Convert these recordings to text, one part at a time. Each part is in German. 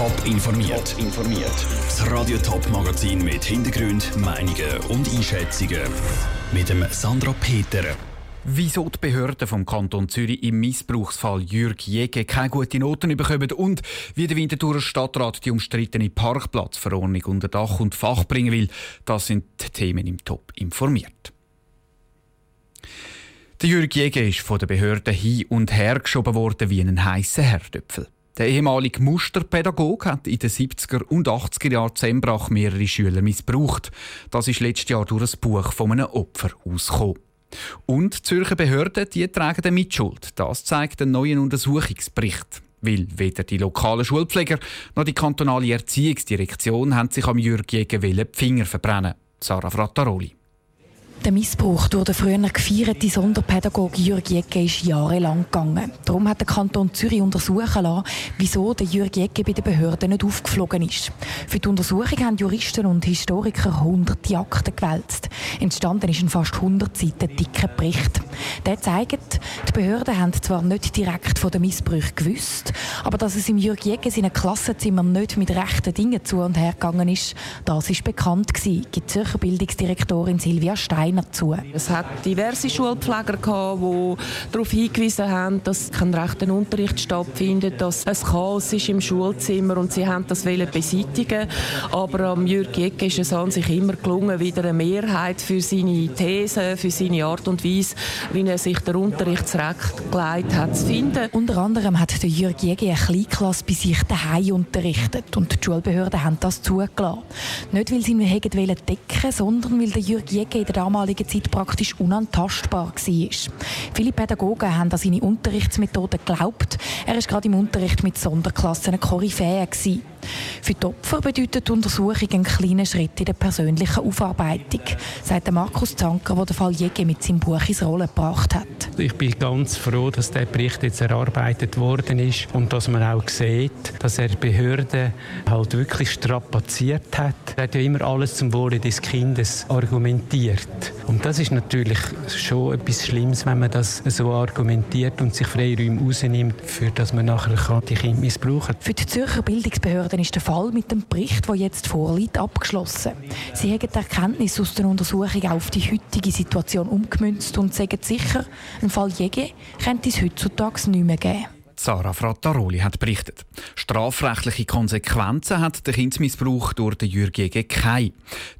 Top informiert. informiert. Das Radio Top Magazin mit Hintergrund, Meinungen und Einschätzungen mit dem Sandra Peter. Wieso die Behörden vom Kanton Zürich im Missbrauchsfall Jürg Jäge keine guten Noten bekommen und wie der Winterthurer Stadtrat die umstrittene Parkplatzverordnung unter Dach und Fach bringen will, das sind die Themen im Top informiert. Der Jürg Jäger ist von den Behörden hin und her geschoben worden wie ein heißer Herdöpfel. Der ehemalige Musterpädagoge hat in den 70er und 80er Jahren Zembrach mehrere Schüler missbraucht. Das ist letztes Jahr durch ein Buch von einem Opfer ausgekommen. Und die Zürcher Behörden die tragen die Mitschuld. Das zeigt ein neuer Untersuchungsbericht. Weil weder die lokalen Schulpfleger noch die kantonale Erziehungsdirektion haben sich am Jürg Jäger die Finger verbrennen. Sarah Frattaroli. Der Missbrauch durch den früher gefeierten Sonderpädagoge Jürg Jecke ist jahrelang gegangen. Darum hat der Kanton Zürich untersuchen lassen, wieso der Jürg Jecke bei den Behörden nicht aufgeflogen ist. Für die Untersuchung haben Juristen und Historiker hunderte Akten gewälzt. Entstanden ist ein fast 100 Seiten dicker Bericht. Der zeigt, die Behörden haben zwar nicht direkt von den Missbrauch gewusst, aber dass es im Jürg Jecke seinen Klassenzimmer nicht mit rechten Dingen zu und her gegangen ist, das ist bekannt gewesen, gibt Zürcher Bildungsdirektorin Silvia Stein Trainer zu. Es hat diverse Schulpfleger gehabt, die darauf hingewiesen haben, dass kein rechter Unterricht stattfindet, dass es Chaos ist im Schulzimmer und sie haben das beseitigen. Aber am Jürg Jecke ist es an sich immer gelungen, wieder eine Mehrheit für seine These, für seine Art und Weise, wie er sich der Unterrichtsrecht gelegt hat, zu finden. Unter anderem hat der Jürg Jecke eine Kleinklasse bei sich daheim unterrichtet und die Schulbehörden haben das zugelassen. Nicht, weil sie ihn decken sondern weil der Jürg Jecke in der damaligen damaligen Zeit praktisch unantastbar war. Viele Pädagogen haben an seine Unterrichtsmethoden geglaubt. Er war gerade im Unterricht mit Sonderklassen ein Koryphäe. Für die Opfer bedeutet die Untersuchung einen kleinen Schritt in der persönlichen Aufarbeitung, sagt Markus Zanker, der den Fall Jäger mit seinem Buch ins Rollen gebracht hat. Ich bin ganz froh, dass der Bericht jetzt erarbeitet worden ist und dass man auch sieht, dass er die Behörden halt wirklich strapaziert hat. Er hat ja immer alles zum Wohle des Kindes argumentiert. Und das ist natürlich schon etwas Schlimmes, wenn man das so argumentiert und sich Freiräume rausnimmt, für dass man nachher die Kinder missbrauchen kann. Für die Zürcher Bildungsbehörden ist der Fall mit dem Bericht, der jetzt vorliegt, abgeschlossen. Sie haben die Erkenntnis aus der Untersuchung auf die heutige Situation umgemünzt und sagen sicher, ein Fall Jäge könnte es heutzutage nicht mehr geben. Sarah Frattaroli hat berichtet. Strafrechtliche Konsequenzen hat der Kindsmissbrauch durch den Jürgen Jäger keine.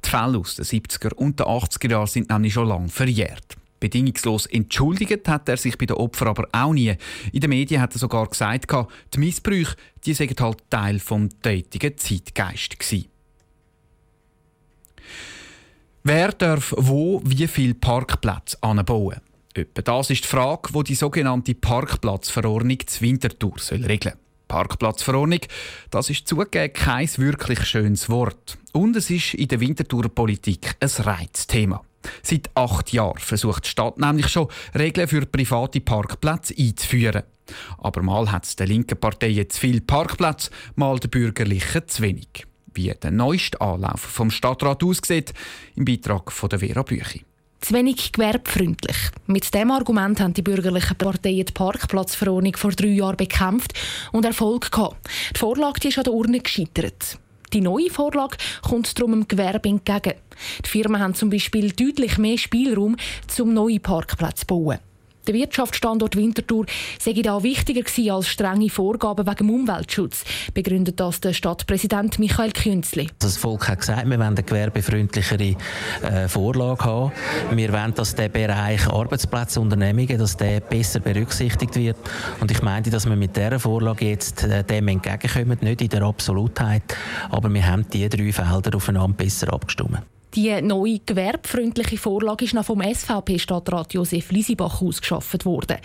Die Fälle aus den 70er und den 80er Jahren sind nämlich schon lange verjährt. Bedingungslos entschuldigt hat er sich bei den Opfern aber auch nie. In den Medien hat er sogar gesagt, die Missbrüche die seien halt Teil des tätigen Zeitgeist gewesen. Wer darf wo wie viele Parkplätze anbauen? Etwa das ist die Frage, die die sogenannte Parkplatzverordnung zu Winterthur soll regeln Parkplatzverordnung, das ist zugegeben kein wirklich schönes Wort. Und es ist in der Winterthurer Politik ein Reizthema. Seit acht Jahren versucht die Stadt nämlich schon, Regeln für private Parkplätze einzuführen. Aber mal hat es der linken Partei jetzt viel Parkplätze, mal der bürgerlichen zu wenig. Wie der neueste Anlauf vom Stadtrat aussieht, im Beitrag von der Vera Büchi. Zu wenig gewerbfreundlich. Mit dem Argument haben die bürgerlichen Parteien die Parkplatzverordnung vor drei Jahren bekämpft und Erfolg gehabt. Die Vorlage ist an der Urne gescheitert. Die neue Vorlage kommt darum dem Gewerbe entgegen. Die Firmen haben zum Beispiel deutlich mehr Spielraum, um neue Parkplätze zu bauen. Der Wirtschaftsstandort Winterthur sei da wichtiger gewesen als strenge Vorgaben wegen Umweltschutz, begründet das der Stadtpräsident Michael Künzli. Das Volk hat gesagt, wir wollen eine gewerbefreundlichere äh, Vorlage haben. Wir wollen, dass der Bereich Arbeitsplätze, Unternehmungen, dass der besser berücksichtigt wird. Und ich meine, dass wir mit dieser Vorlage jetzt äh, dem entgegenkommen, nicht in der Absolutheit, aber wir haben diese drei Felder aufeinander besser abgestimmt. Die neue gewerbfreundliche Vorlage ist noch vom SVP-Stadtrat Josef Lisibach ausgeschafft worden.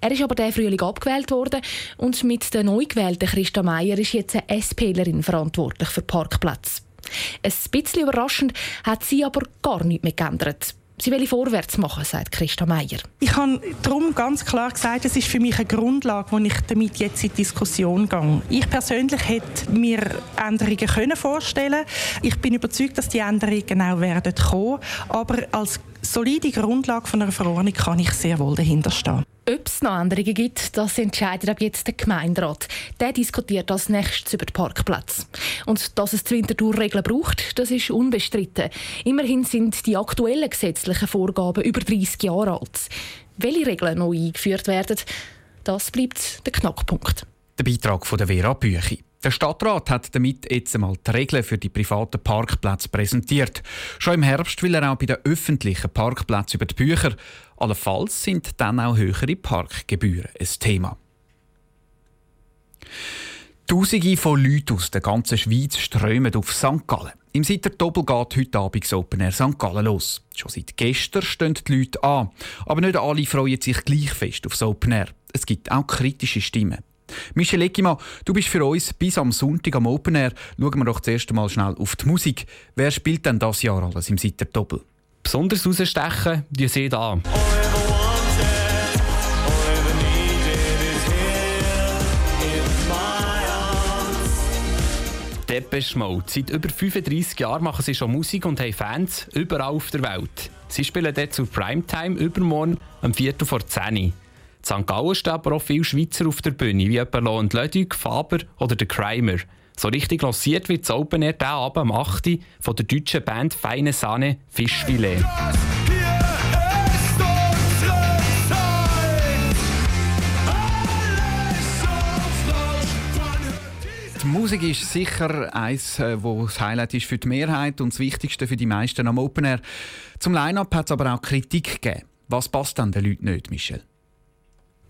Er ist aber der Frühling abgewählt worden und mit der neu gewählten Christa Meier ist jetzt eine SPlerin verantwortlich für Parkplätze. Ein bisschen überraschend hat sie aber gar nichts mehr geändert. Sie will vorwärts machen, sagt Christa Meier. Ich habe darum ganz klar gesagt, es ist für mich eine Grundlage, wo ich damit jetzt in die Diskussion gehe. Ich persönlich hätte mir Änderungen können vorstellen. Ich bin überzeugt, dass die Änderungen auch werden kommen. Aber als solide Grundlage von einer Verordnung kann ich sehr wohl dahinter stehen. Ob es noch Änderungen gibt, das entscheidet ab jetzt der Gemeinderat. Der diskutiert als nächstes über den Parkplatz. Und dass es Winterthur Regeln braucht, das ist unbestritten. Immerhin sind die aktuellen gesetzlichen Vorgaben über 30 Jahre alt. Welche Regeln neu eingeführt werden, das bleibt der Knackpunkt. Der Beitrag von der Vera Büchi. Der Stadtrat hat damit jetzt einmal die Regeln für die privaten Parkplätze präsentiert. Schon im Herbst will er auch bei den öffentlichen Parkplätzen über die Bücher. Allenfalls sind dann auch höhere Parkgebühren ein Thema. Tausende von Leuten aus der ganzen Schweiz strömen auf St. Gallen. Im Sitter geht heute Abend das Open Air St. Gallen los. Schon seit gestern stehen die Leute an. Aber nicht alle freuen sich gleich fest auf das Open Air. Es gibt auch kritische Stimmen. Michel Eckimann, du bist für uns bis am Sonntag am Open Air. Schauen wir doch zuerst einmal schnell auf die Musik. Wer spielt denn das Jahr alles im Sitter Doppel? Besonders herausstechen, die seht an. Depeche Mode. Seit über 35 Jahren machen sie schon Musik und haben Fans überall auf der Welt. Sie spielen dort zur Primetime übermorgen am Viertel vor 10 Uhr. St. Gallen stehen aber auch viele Schweizer auf der Bühne, wie etwa Lo und Lödig, Faber oder der Crimer. So richtig lanciert wird das Open Air diesen Abend am 8. von der deutschen Band Feine Sahne Fischfilet. Die Musik ist sicher eins, äh, wo das Highlight ist für die Mehrheit und das Wichtigste für die meisten am Open Air. Zum Line-Up hat es aber auch Kritik gegeben. Was passt dann den Leuten nicht, Michel?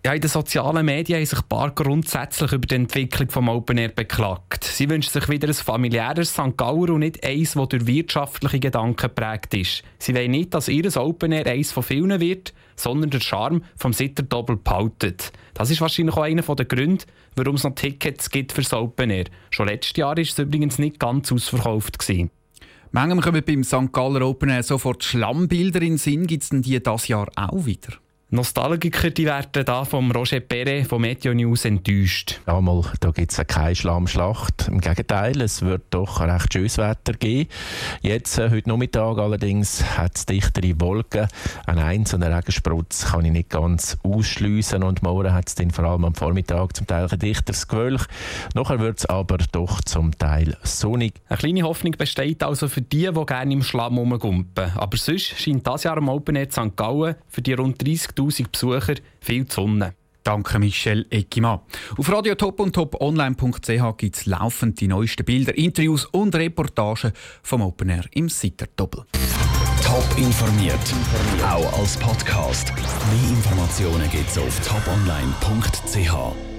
Ja, in den sozialen Medien haben sich ein paar grundsätzlich über die Entwicklung des Open Air beklagt. Sie wünschen sich wieder ein familiäres St. Gauer und nicht eins, das durch wirtschaftliche Gedanken geprägt ist. Sie wollen nicht, dass ihr Open Air eins von vielen wird, sondern der Charme vom Sitter Doppel behaltet. Das ist wahrscheinlich auch einer der Gründe, warum es noch Tickets gibt für das Open Air. Schon letztes Jahr war es übrigens nicht ganz ausverkauft. Gewesen. Manchmal kommen beim St. Galler Open Air sofort Schlammbildер in den Sinn. Gibt es denn die das Jahr auch wieder? Nostalgiker die werden da vom Roger Perret von Meteo News enttäuscht. Ja, mal, da gibt es keine Schlammschlacht. Im Gegenteil, es wird doch recht schönes Wetter geben. Jetzt, äh, heute Nachmittag allerdings, hat es dichtere Wolken. Ein einzelner Regensprutz kann ich nicht ganz ausschliessen und morgen hat es dann vor allem am Vormittag zum Teil ein dichteres Gewölk. Nachher wird es aber doch zum Teil sonnig. Eine kleine Hoffnung besteht also für die, die gerne im Schlamm rumgumpen. Aber sonst scheint das Jahr am Open Air St. Gallen für die rund 30 5000 Besucher viel Sonne. Danke, Michel Eckimann. Auf radiotop und toponline.ch gibt es laufend die neuesten Bilder, Interviews und Reportagen vom Open Air im Sitter-Doppel. Top informiert, auch als Podcast. Mehr Informationen gibt es auf toponline.ch.